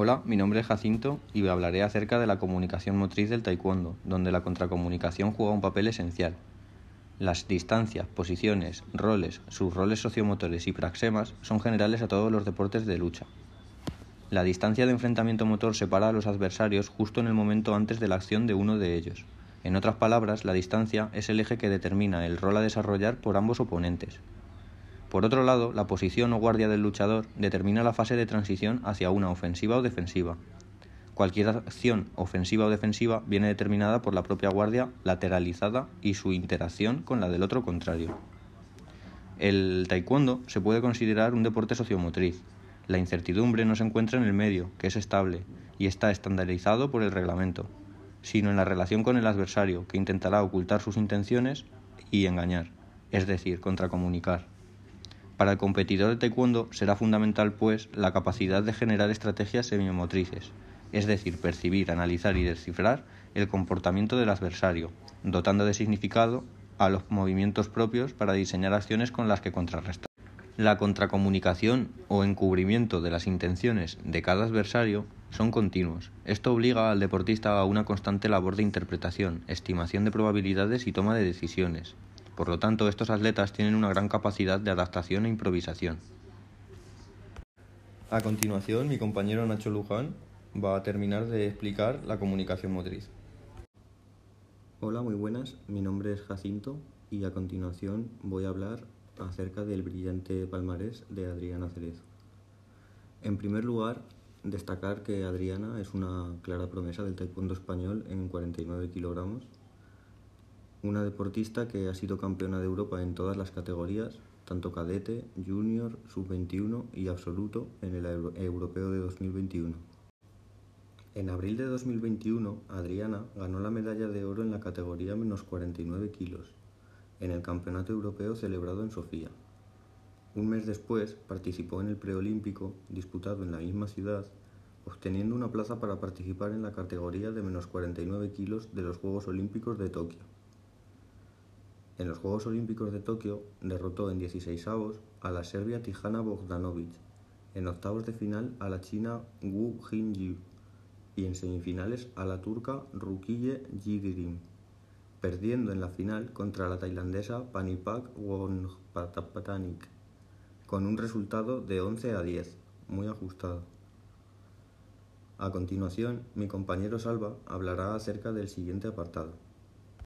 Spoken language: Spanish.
Hola, mi nombre es Jacinto y hablaré acerca de la comunicación motriz del taekwondo, donde la contracomunicación juega un papel esencial. Las distancias, posiciones, roles, sus roles sociomotores y praxemas son generales a todos los deportes de lucha. La distancia de enfrentamiento motor separa a los adversarios justo en el momento antes de la acción de uno de ellos. En otras palabras, la distancia es el eje que determina el rol a desarrollar por ambos oponentes. Por otro lado, la posición o guardia del luchador determina la fase de transición hacia una ofensiva o defensiva. Cualquier acción ofensiva o defensiva viene determinada por la propia guardia lateralizada y su interacción con la del otro contrario. El taekwondo se puede considerar un deporte sociomotriz. La incertidumbre no se encuentra en el medio, que es estable, y está estandarizado por el reglamento, sino en la relación con el adversario, que intentará ocultar sus intenciones y engañar, es decir, contracomunicar. Para el competidor de taekwondo será fundamental, pues, la capacidad de generar estrategias semimotrices, es decir, percibir, analizar y descifrar el comportamiento del adversario, dotando de significado a los movimientos propios para diseñar acciones con las que contrarrestar. La contracomunicación o encubrimiento de las intenciones de cada adversario son continuos. Esto obliga al deportista a una constante labor de interpretación, estimación de probabilidades y toma de decisiones, por lo tanto, estos atletas tienen una gran capacidad de adaptación e improvisación. A continuación, mi compañero Nacho Luján va a terminar de explicar la comunicación motriz. Hola, muy buenas. Mi nombre es Jacinto y a continuación voy a hablar acerca del brillante palmarés de Adriana Cerezo. En primer lugar, destacar que Adriana es una clara promesa del taekwondo español en 49 kilogramos una deportista que ha sido campeona de Europa en todas las categorías, tanto cadete, junior, sub-21 y absoluto en el europeo de 2021. En abril de 2021, Adriana ganó la medalla de oro en la categoría menos 49 kilos, en el Campeonato Europeo celebrado en Sofía. Un mes después participó en el preolímpico disputado en la misma ciudad, obteniendo una plaza para participar en la categoría de menos 49 kilos de los Juegos Olímpicos de Tokio. En los Juegos Olímpicos de Tokio derrotó en 16 avos a la serbia Tijana Bogdanovic, en octavos de final a la china Wu Jingyu y en semifinales a la turca Rukiye Yildirim, perdiendo en la final contra la tailandesa Panipak Wongpatapatanik con un resultado de 11 a 10, muy ajustado. A continuación, mi compañero Salva hablará acerca del siguiente apartado.